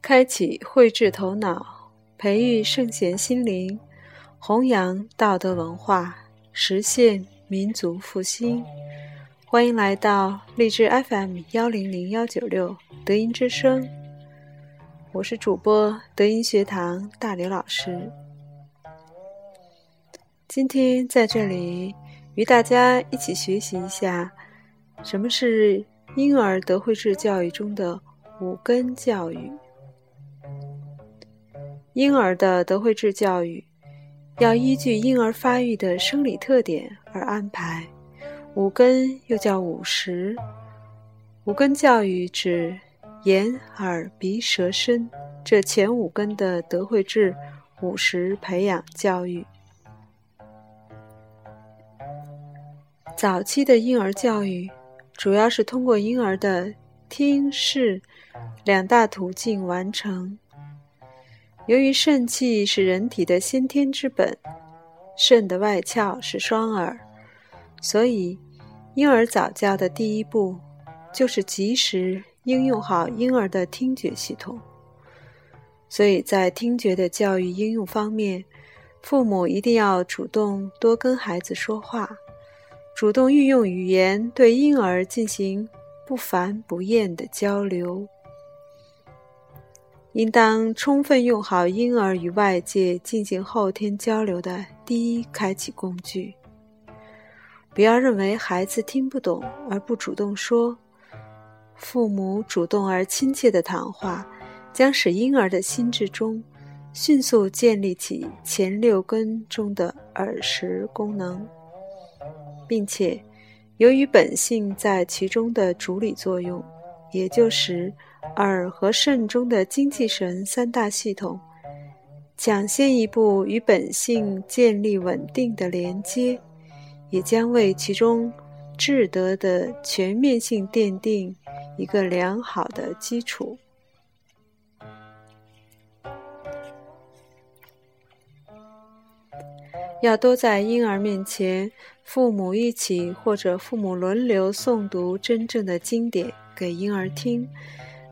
开启慧智头脑，培育圣贤心灵，弘扬道德文化，实现民族复兴。欢迎来到励志 FM 幺零零幺九六德音之声，我是主播德音学堂大刘老师。今天在这里与大家一起学习一下，什么是婴儿德慧智教育中的五根教育。婴儿的德惠智教育要依据婴儿发育的生理特点而安排。五根又叫五识，五根教育指眼、耳、鼻、舌、身这前五根的德惠智五识培养教育。早期的婴儿教育主要是通过婴儿的听、视两大途径完成。由于肾气是人体的先天之本，肾的外窍是双耳，所以婴儿早教的第一步就是及时应用好婴儿的听觉系统。所以在听觉的教育应用方面，父母一定要主动多跟孩子说话，主动运用语言对婴儿进行不烦不厌的交流。应当充分用好婴儿与外界进行后天交流的第一开启工具。不要认为孩子听不懂而不主动说，父母主动而亲切的谈话，将使婴儿的心智中迅速建立起前六根中的耳识功能，并且由于本性在其中的主理作用，也就是。耳和肾中的精气神三大系统，抢先一步与本性建立稳定的连接，也将为其中智德的全面性奠定一个良好的基础。要多在婴儿面前，父母一起或者父母轮流诵读真正的经典给婴儿听。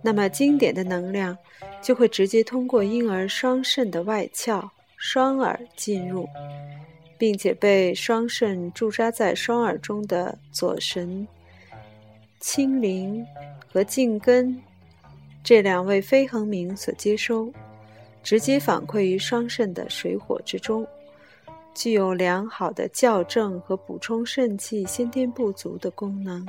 那么，经典的能量就会直接通过婴儿双肾的外窍双耳进入，并且被双肾驻扎在双耳中的左神、清灵和静根这两位飞横明所接收，直接反馈于双肾的水火之中，具有良好的校正和补充肾气先天不足的功能。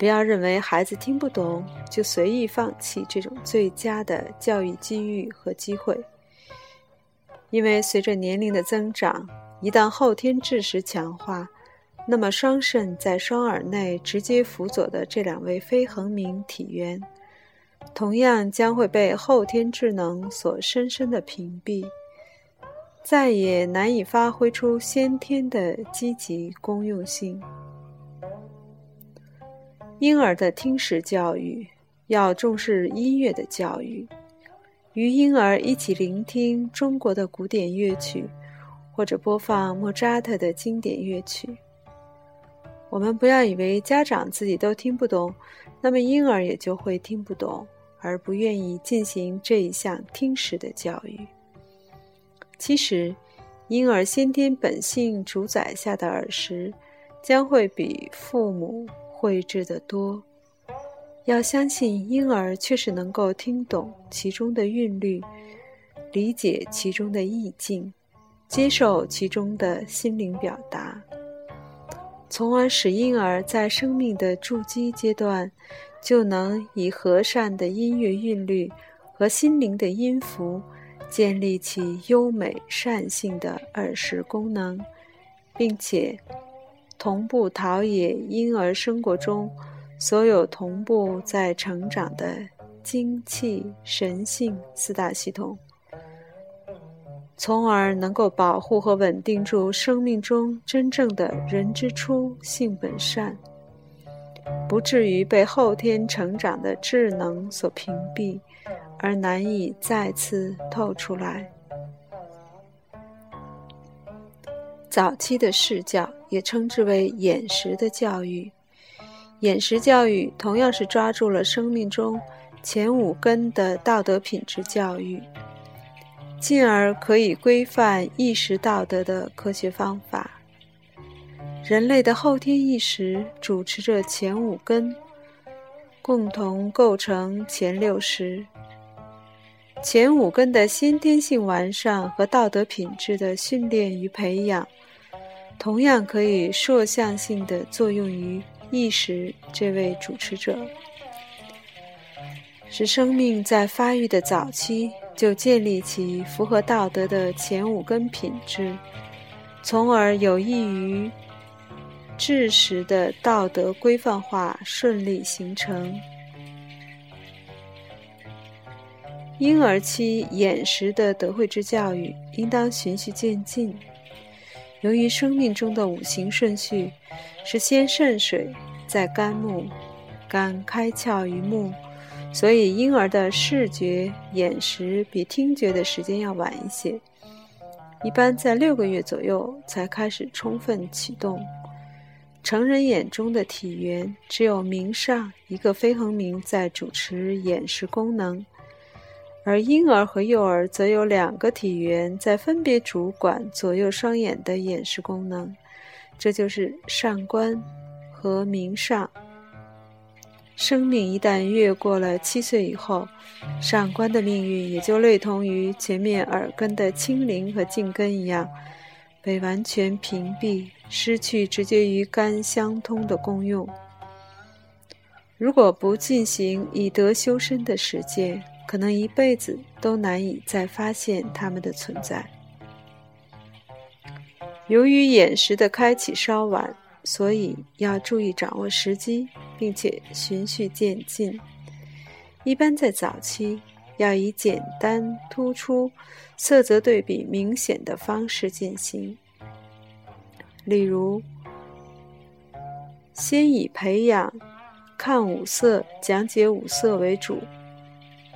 不要认为孩子听不懂就随意放弃这种最佳的教育机遇和机会，因为随着年龄的增长，一旦后天智识强化，那么双肾在双耳内直接辅佐的这两位非恒明体元，同样将会被后天智能所深深的屏蔽，再也难以发挥出先天的积极功用性。婴儿的听识教育要重视音乐的教育，与婴儿一起聆听中国的古典乐曲，或者播放莫扎特的经典乐曲。我们不要以为家长自己都听不懂，那么婴儿也就会听不懂，而不愿意进行这一项听识的教育。其实，婴儿先天本性主宰下的耳识，将会比父母。绘制的多，要相信婴儿确实能够听懂其中的韵律，理解其中的意境，接受其中的心灵表达，从而使婴儿在生命的筑基阶段，就能以和善的音乐韵律和心灵的音符，建立起优美善性的耳识功能，并且。同步陶冶婴儿生活中所有同步在成长的精气神性四大系统，从而能够保护和稳定住生命中真正的人之初性本善，不至于被后天成长的智能所屏蔽，而难以再次透出来。早期的视教也称之为眼识的教育，眼识教育同样是抓住了生命中前五根的道德品质教育，进而可以规范意识道德的科学方法。人类的后天意识主持着前五根，共同构成前六识。前五根的先天性完善和道德品质的训练与培养，同样可以塑像性的作用于意识这位主持者，使生命在发育的早期就建立起符合道德的前五根品质，从而有益于。知识的道德规范化顺利形成。婴儿期眼识的德慧之教育应当循序渐进。由于生命中的五行顺序是先肾水，再肝木，肝开窍于目，所以婴儿的视觉眼识比听觉的时间要晚一些，一般在六个月左右才开始充分启动。成人眼中的体缘只有明上一个飞横明在主持眼识功能，而婴儿和幼儿则有两个体元在分别主管左右双眼的眼视功能，这就是上官和明上。生命一旦越过了七岁以后，上官的命运也就类同于前面耳根的清灵和静根一样。被完全屏蔽，失去直接与肝相通的功用。如果不进行以德修身的实践，可能一辈子都难以再发现它们的存在。由于眼识的开启稍晚，所以要注意掌握时机，并且循序渐进。一般在早期。要以简单、突出、色泽对比明显的方式进行，例如，先以培养看五色、讲解五色为主，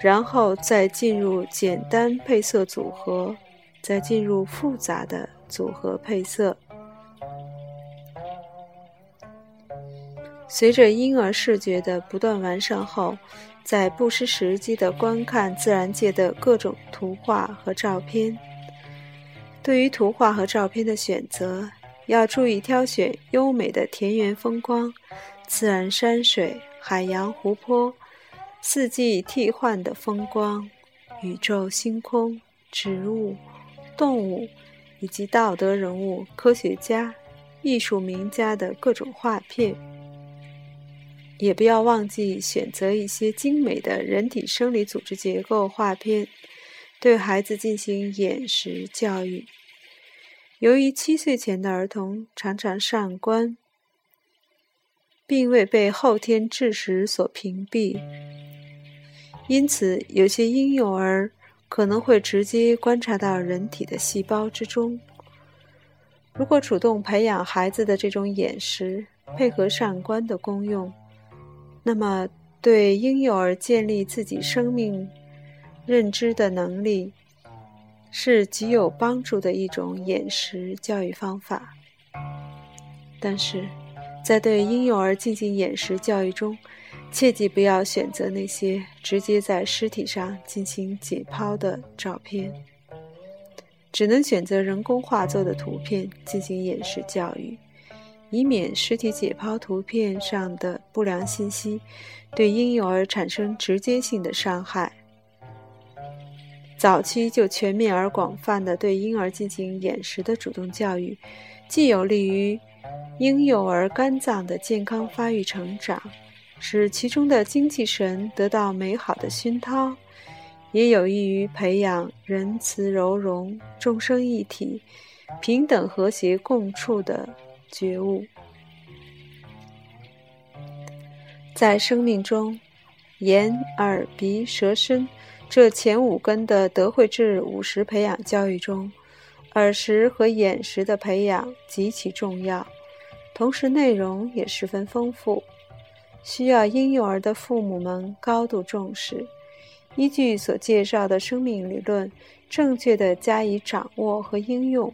然后再进入简单配色组合，再进入复杂的组合配色。随着婴儿视觉的不断完善后。在不失时机地观看自然界的各种图画和照片。对于图画和照片的选择，要注意挑选优美的田园风光、自然山水、海洋、湖泊、四季替换的风光、宇宙、星空、植物、动物，以及道德人物、科学家、艺术名家的各种画片。也不要忘记选择一些精美的人体生理组织结构画片，对孩子进行眼识教育。由于七岁前的儿童常常上观，并未被后天智识所屏蔽，因此有些婴幼儿可能会直接观察到人体的细胞之中。如果主动培养孩子的这种眼识，配合上观的功用。那么，对婴幼儿建立自己生命认知的能力，是极有帮助的一种眼识教育方法。但是，在对婴幼儿进行眼识教育中，切记不要选择那些直接在尸体上进行解剖的照片，只能选择人工画作的图片进行演示教育。以免尸体解剖图片上的不良信息对婴幼儿产生直接性的伤害。早期就全面而广泛的对婴儿进行眼识的主动教育，既有利于婴幼儿肝脏的健康发育成长，使其中的精气神得到美好的熏陶，也有益于培养仁慈柔容、众生一体、平等和谐共处的。觉悟，在生命中，眼、耳、鼻、舌、身这前五根的德慧智五识培养教育中，耳识和眼识的培养极其重要，同时内容也十分丰富，需要婴幼儿的父母们高度重视，依据所介绍的生命理论，正确的加以掌握和应用。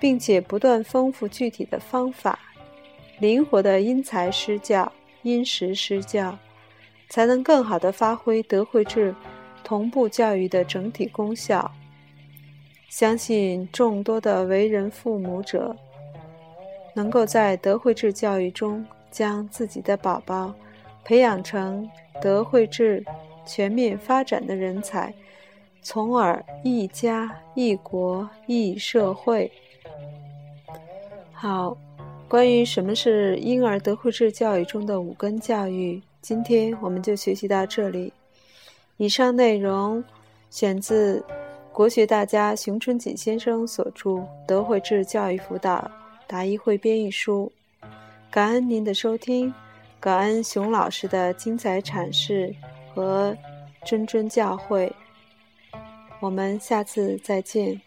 并且不断丰富具体的方法，灵活的因材施教、因时施教，才能更好地发挥德惠智同步教育的整体功效。相信众多的为人父母者，能够在德惠智教育中将自己的宝宝培养成德惠智全面发展的人才，从而益家、益国、益社会。好，关于什么是婴儿德惠智教育中的五根教育，今天我们就学习到这里。以上内容选自国学大家熊春锦先生所著《德惠智教育辅导答疑汇编译书》。感恩您的收听，感恩熊老师的精彩阐释和谆谆教诲。我们下次再见。